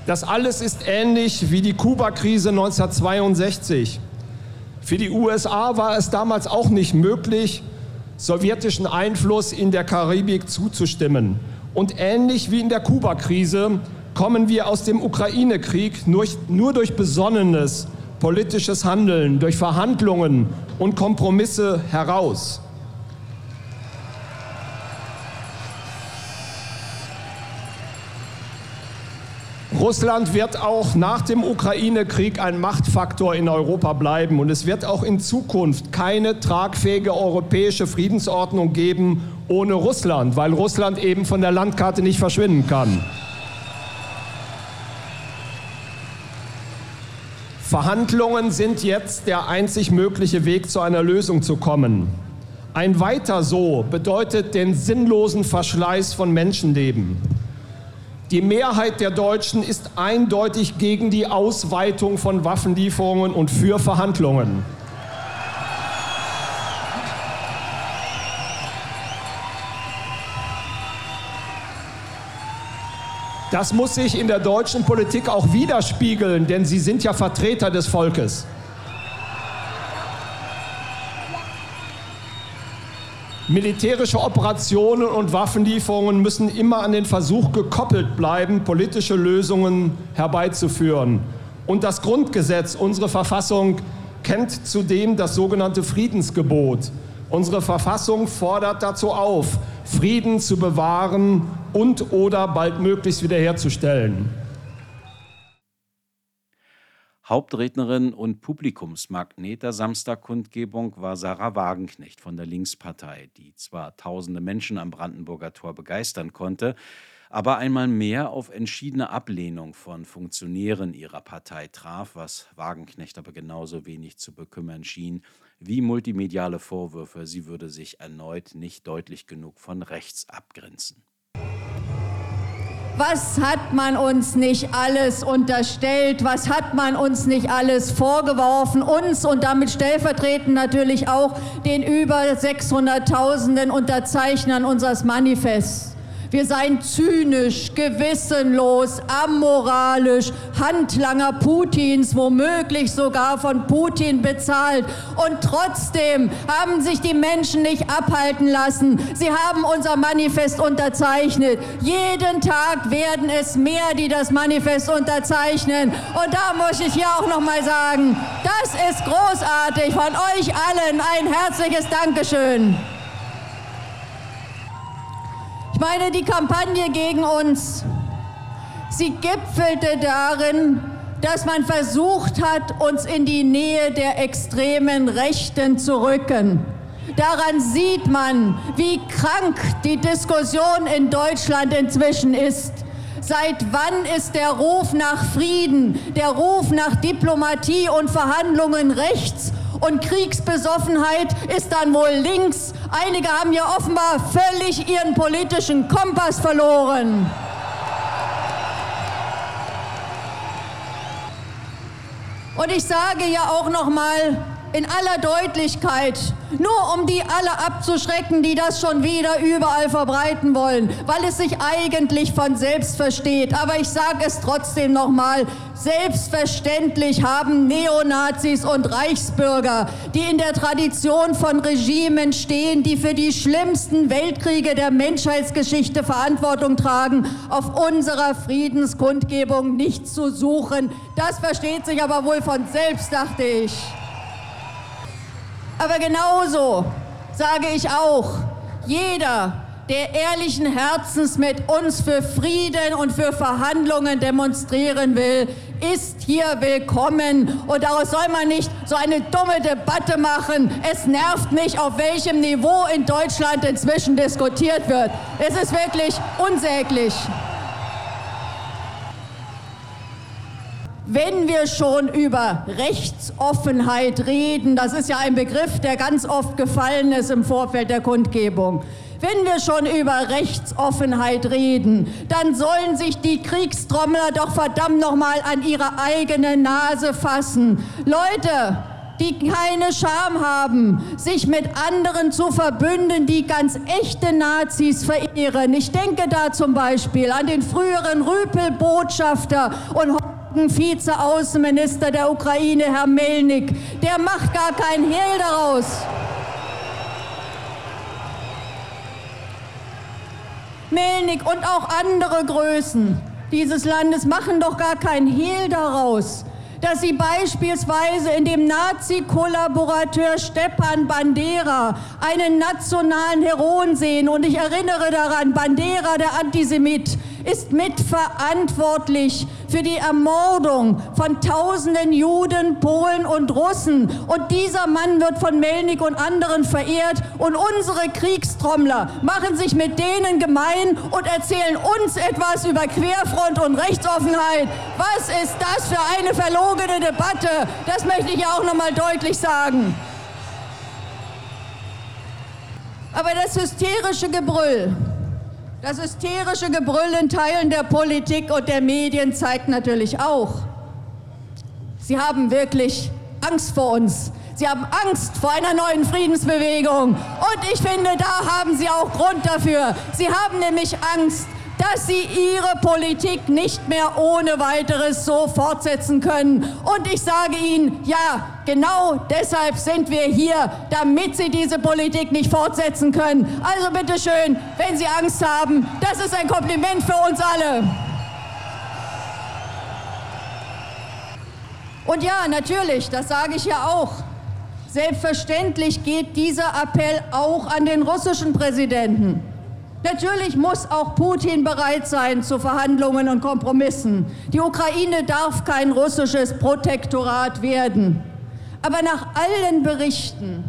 Das alles ist ähnlich wie die Kuba-Krise 1962. Für die USA war es damals auch nicht möglich, sowjetischen Einfluss in der Karibik zuzustimmen. Und ähnlich wie in der Kuba-Krise kommen wir aus dem Ukraine-Krieg nur, nur durch besonnenes politisches Handeln, durch Verhandlungen und Kompromisse heraus. Russland wird auch nach dem Ukraine-Krieg ein Machtfaktor in Europa bleiben und es wird auch in Zukunft keine tragfähige europäische Friedensordnung geben ohne Russland, weil Russland eben von der Landkarte nicht verschwinden kann. Verhandlungen sind jetzt der einzig mögliche Weg zu einer Lösung zu kommen. Ein weiter so bedeutet den sinnlosen Verschleiß von Menschenleben. Die Mehrheit der Deutschen ist eindeutig gegen die Ausweitung von Waffenlieferungen und für Verhandlungen. Das muss sich in der deutschen Politik auch widerspiegeln, denn Sie sind ja Vertreter des Volkes. Militärische Operationen und Waffenlieferungen müssen immer an den Versuch gekoppelt bleiben, politische Lösungen herbeizuführen. Und das Grundgesetz, unsere Verfassung, kennt zudem das sogenannte Friedensgebot. Unsere Verfassung fordert dazu auf, Frieden zu bewahren und oder baldmöglichst wiederherzustellen. Hauptrednerin und Publikumsmagnet der Samstagkundgebung war Sarah Wagenknecht von der Linkspartei, die zwar tausende Menschen am Brandenburger Tor begeistern konnte, aber einmal mehr auf entschiedene Ablehnung von Funktionären ihrer Partei traf, was Wagenknecht aber genauso wenig zu bekümmern schien wie multimediale Vorwürfe, sie würde sich erneut nicht deutlich genug von rechts abgrenzen. Was hat man uns nicht alles unterstellt? Was hat man uns nicht alles vorgeworfen? Uns und damit stellvertretend natürlich auch den über 600.000 Unterzeichnern unseres Manifests. Wir seien zynisch, gewissenlos, amoralisch, Handlanger Putins, womöglich sogar von Putin bezahlt. Und trotzdem haben sich die Menschen nicht abhalten lassen. Sie haben unser Manifest unterzeichnet. Jeden Tag werden es mehr, die das Manifest unterzeichnen. Und da muss ich hier auch noch mal sagen, das ist großartig. Von euch allen ein herzliches Dankeschön. Ich meine, die Kampagne gegen uns, sie gipfelte darin, dass man versucht hat, uns in die Nähe der extremen Rechten zu rücken. Daran sieht man, wie krank die Diskussion in Deutschland inzwischen ist. Seit wann ist der Ruf nach Frieden, der Ruf nach Diplomatie und Verhandlungen rechts und Kriegsbesoffenheit ist dann wohl links. Einige haben ja offenbar völlig ihren politischen Kompass verloren. Und ich sage ja auch noch mal in aller Deutlichkeit, nur um die alle abzuschrecken, die das schon wieder überall verbreiten wollen, weil es sich eigentlich von selbst versteht. Aber ich sage es trotzdem nochmal, selbstverständlich haben Neonazis und Reichsbürger, die in der Tradition von Regimen stehen, die für die schlimmsten Weltkriege der Menschheitsgeschichte Verantwortung tragen, auf unserer Friedenskundgebung nichts zu suchen. Das versteht sich aber wohl von selbst, dachte ich. Aber genauso sage ich auch, jeder, der ehrlichen Herzens mit uns für Frieden und für Verhandlungen demonstrieren will, ist hier willkommen. Und daraus soll man nicht so eine dumme Debatte machen. Es nervt mich, auf welchem Niveau in Deutschland inzwischen diskutiert wird. Es ist wirklich unsäglich. Wenn wir schon über Rechtsoffenheit reden, das ist ja ein Begriff, der ganz oft gefallen ist im Vorfeld der Kundgebung, wenn wir schon über Rechtsoffenheit reden, dann sollen sich die Kriegstrommler doch verdammt noch mal an ihre eigene Nase fassen. Leute, die keine Scham haben, sich mit anderen zu verbünden, die ganz echte Nazis verehren. Ich denke da zum Beispiel an den früheren Rüpel-Botschafter und Vize-Außenminister der Ukraine, Herr Melnik. Der macht gar kein Hehl daraus. Melnik und auch andere Größen dieses Landes machen doch gar kein Hehl daraus, dass sie beispielsweise in dem Nazi-Kollaborateur Stepan Bandera einen nationalen Heroen sehen. Und ich erinnere daran, Bandera, der Antisemit, ist mitverantwortlich für die Ermordung von tausenden Juden, Polen und Russen. Und dieser Mann wird von Melnik und anderen verehrt. Und unsere Kriegstrommler machen sich mit denen gemein und erzählen uns etwas über Querfront und Rechtsoffenheit. Was ist das für eine verlogene Debatte? Das möchte ich auch noch mal deutlich sagen. Aber das hysterische Gebrüll, das hysterische Gebrüll in Teilen der Politik und der Medien zeigt natürlich auch, sie haben wirklich Angst vor uns. Sie haben Angst vor einer neuen Friedensbewegung. Und ich finde, da haben sie auch Grund dafür. Sie haben nämlich Angst, dass sie ihre Politik nicht mehr ohne weiteres so fortsetzen können. Und ich sage Ihnen, ja, genau deshalb sind wir hier, damit Sie diese Politik nicht fortsetzen können. Also bitte schön, wenn Sie Angst haben, das ist ein Kompliment für uns alle. Und ja, natürlich, das sage ich ja auch. Selbstverständlich geht dieser Appell auch an den russischen Präsidenten. Natürlich muss auch Putin bereit sein zu Verhandlungen und Kompromissen. Die Ukraine darf kein russisches Protektorat werden. Aber nach allen Berichten,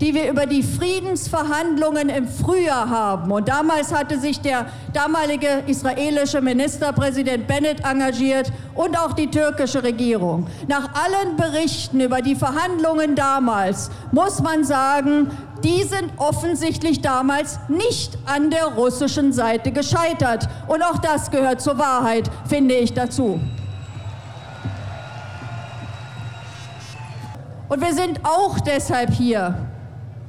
die wir über die Friedensverhandlungen im Frühjahr haben, und damals hatte sich der damalige israelische Ministerpräsident Bennett engagiert und auch die türkische Regierung. Nach allen Berichten über die Verhandlungen damals muss man sagen, die sind offensichtlich damals nicht an der russischen Seite gescheitert. Und auch das gehört zur Wahrheit, finde ich dazu. Und wir sind auch deshalb hier,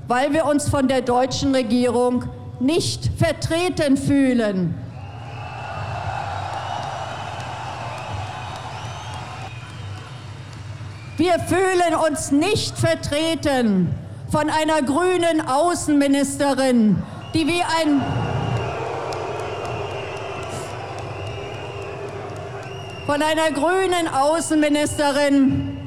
weil wir uns von der deutschen Regierung nicht vertreten fühlen. Wir fühlen uns nicht vertreten von einer grünen Außenministerin, die wie ein von einer grünen Außenministerin,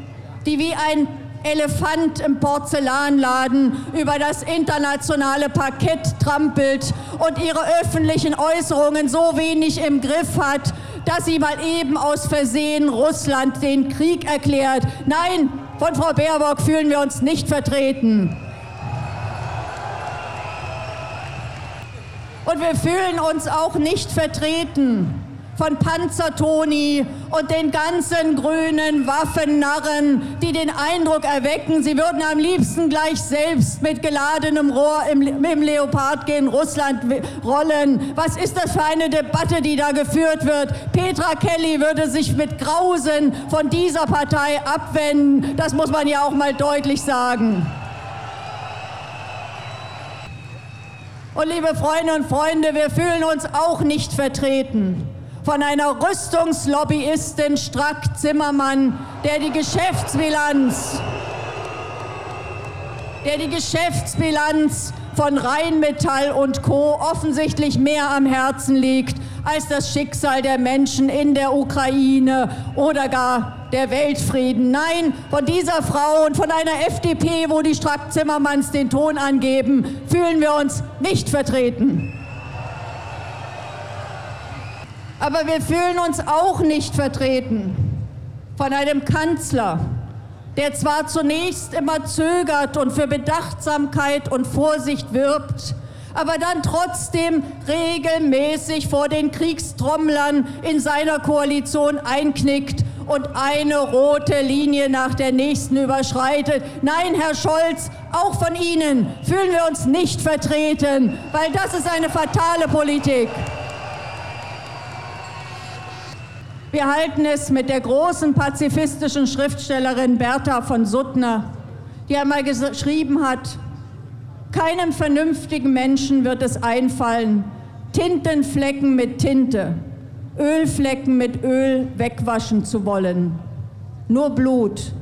die wie ein Elefant im Porzellanladen über das internationale Parkett trampelt und ihre öffentlichen Äußerungen so wenig im Griff hat, dass sie mal eben aus Versehen Russland den Krieg erklärt. Nein, von Frau Baerbock fühlen wir uns nicht vertreten. Und wir fühlen uns auch nicht vertreten von Panzertoni und den ganzen grünen Waffennarren, die den Eindruck erwecken, sie würden am liebsten gleich selbst mit geladenem Rohr im, im Leopard gegen Russland rollen. Was ist das für eine Debatte, die da geführt wird? Petra Kelly würde sich mit Grausen von dieser Partei abwenden. Das muss man ja auch mal deutlich sagen. Und liebe Freunde und Freunde, wir fühlen uns auch nicht vertreten von einer Rüstungslobbyistin Strack Zimmermann, der die Geschäftsbilanz, der die Geschäftsbilanz von Rheinmetall und Co. offensichtlich mehr am Herzen liegt als das Schicksal der Menschen in der Ukraine oder gar der Weltfrieden. Nein, von dieser Frau und von einer FDP, wo die Strack-Zimmermanns den Ton angeben, fühlen wir uns nicht vertreten. Aber wir fühlen uns auch nicht vertreten von einem Kanzler, der zwar zunächst immer zögert und für Bedachtsamkeit und Vorsicht wirbt, aber dann trotzdem regelmäßig vor den Kriegstrommlern in seiner Koalition einknickt und eine rote Linie nach der nächsten überschreitet. Nein, Herr Scholz, auch von Ihnen fühlen wir uns nicht vertreten, weil das ist eine fatale Politik. Wir halten es mit der großen pazifistischen Schriftstellerin Bertha von Suttner, die einmal geschrieben hat, keinem vernünftigen Menschen wird es einfallen, Tintenflecken mit Tinte, Ölflecken mit Öl wegwaschen zu wollen. Nur Blut,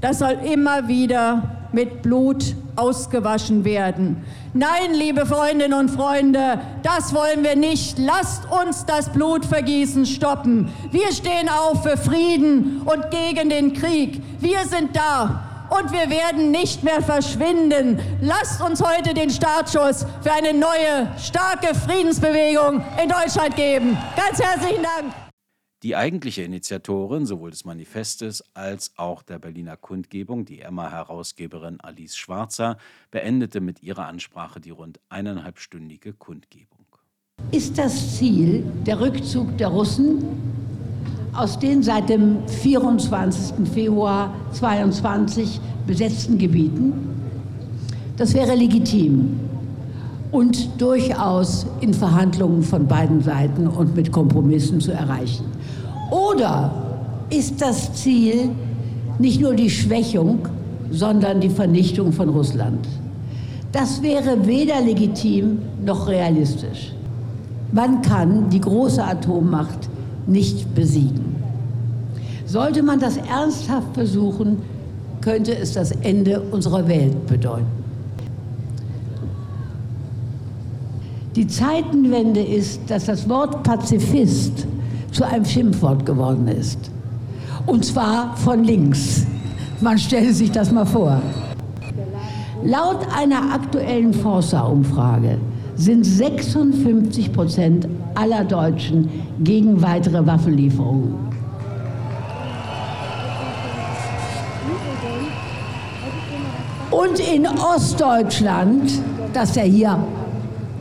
das soll immer wieder mit Blut ausgewaschen werden. Nein, liebe Freundinnen und Freunde, das wollen wir nicht. Lasst uns das Blutvergießen stoppen. Wir stehen auf für Frieden und gegen den Krieg. Wir sind da und wir werden nicht mehr verschwinden. Lasst uns heute den Startschuss für eine neue, starke Friedensbewegung in Deutschland geben. Ganz herzlichen Dank. Die eigentliche Initiatorin sowohl des Manifestes als auch der Berliner Kundgebung, die Emma-Herausgeberin Alice Schwarzer, beendete mit ihrer Ansprache die rund eineinhalbstündige Kundgebung. Ist das Ziel der Rückzug der Russen aus den seit dem 24. Februar 2022 besetzten Gebieten? Das wäre legitim und durchaus in Verhandlungen von beiden Seiten und mit Kompromissen zu erreichen. Oder ist das Ziel nicht nur die Schwächung, sondern die Vernichtung von Russland? Das wäre weder legitim noch realistisch. Man kann die große Atommacht nicht besiegen. Sollte man das ernsthaft versuchen, könnte es das Ende unserer Welt bedeuten. Die Zeitenwende ist, dass das Wort Pazifist zu einem Schimpfwort geworden ist. Und zwar von links. Man stelle sich das mal vor. Laut einer aktuellen Forsa-Umfrage sind 56 Prozent aller Deutschen gegen weitere Waffenlieferungen. Und in Ostdeutschland, das ja hier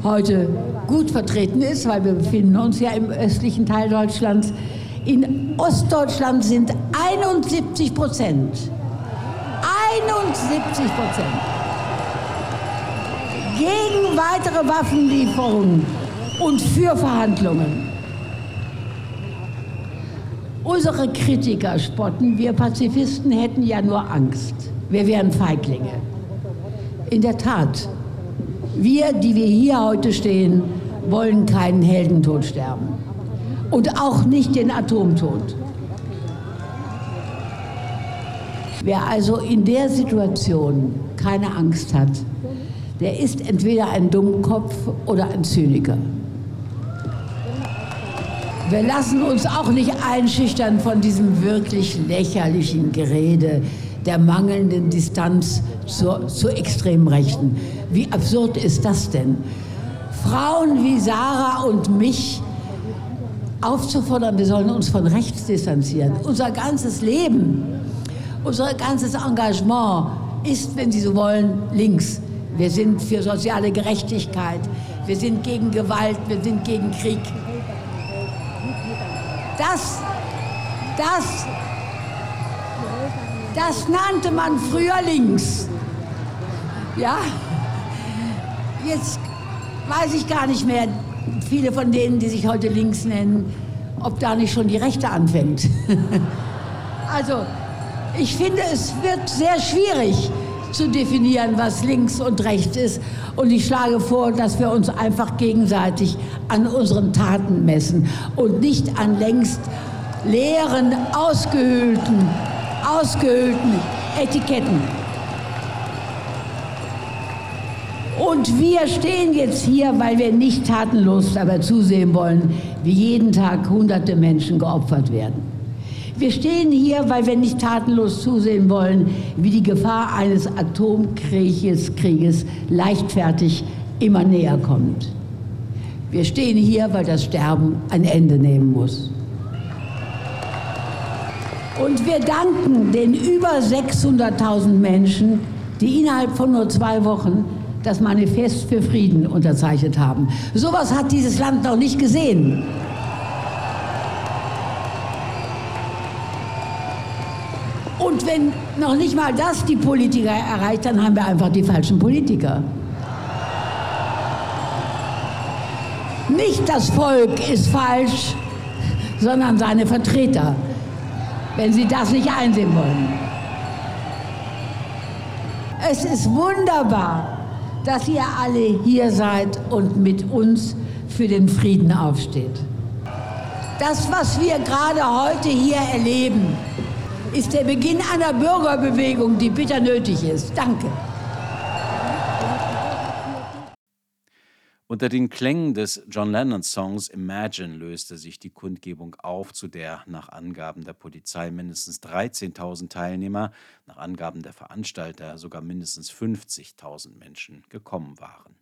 heute gut vertreten ist, weil wir befinden uns ja im östlichen Teil Deutschlands. In Ostdeutschland sind 71 Prozent, 71 Prozent gegen weitere Waffenlieferungen und für Verhandlungen. Unsere Kritiker spotten, wir Pazifisten hätten ja nur Angst. Wir wären Feiglinge. In der Tat, wir, die wir hier heute stehen, wollen keinen Heldentod sterben. Und auch nicht den Atomtod. Wer also in der Situation keine Angst hat, der ist entweder ein Dummkopf oder ein Zyniker. Wir lassen uns auch nicht einschüchtern von diesem wirklich lächerlichen Gerede der mangelnden Distanz zur, zur extremen Rechten. Wie absurd ist das denn? Frauen wie Sarah und mich aufzufordern, wir sollen uns von rechts distanzieren. Unser ganzes Leben, unser ganzes Engagement ist, wenn Sie so wollen, links. Wir sind für soziale Gerechtigkeit, wir sind gegen Gewalt, wir sind gegen Krieg. Das, das das nannte man früher links. Ja, jetzt weiß ich gar nicht mehr, viele von denen, die sich heute links nennen, ob da nicht schon die Rechte anfängt. also, ich finde, es wird sehr schwierig zu definieren, was links und rechts ist. Und ich schlage vor, dass wir uns einfach gegenseitig an unseren Taten messen und nicht an längst leeren, ausgehöhlten ausgehöhlten Etiketten. Und wir stehen jetzt hier, weil wir nicht tatenlos aber zusehen wollen, wie jeden Tag hunderte Menschen geopfert werden. Wir stehen hier, weil wir nicht tatenlos zusehen wollen, wie die Gefahr eines Atomkrieges Krieges leichtfertig immer näher kommt. Wir stehen hier, weil das Sterben ein Ende nehmen muss. Und wir danken den über 600.000 Menschen, die innerhalb von nur zwei Wochen das Manifest für Frieden unterzeichnet haben. Sowas hat dieses Land noch nicht gesehen. Und wenn noch nicht mal das die Politiker erreicht, dann haben wir einfach die falschen Politiker. Nicht das Volk ist falsch, sondern seine Vertreter, wenn sie das nicht einsehen wollen. Es ist wunderbar, dass ihr alle hier seid und mit uns für den Frieden aufsteht. Das, was wir gerade heute hier erleben, ist der Beginn einer Bürgerbewegung, die bitter nötig ist. Danke. Unter den Klängen des John Lennon-Songs Imagine löste sich die Kundgebung auf, zu der nach Angaben der Polizei mindestens 13.000 Teilnehmer, nach Angaben der Veranstalter sogar mindestens 50.000 Menschen gekommen waren.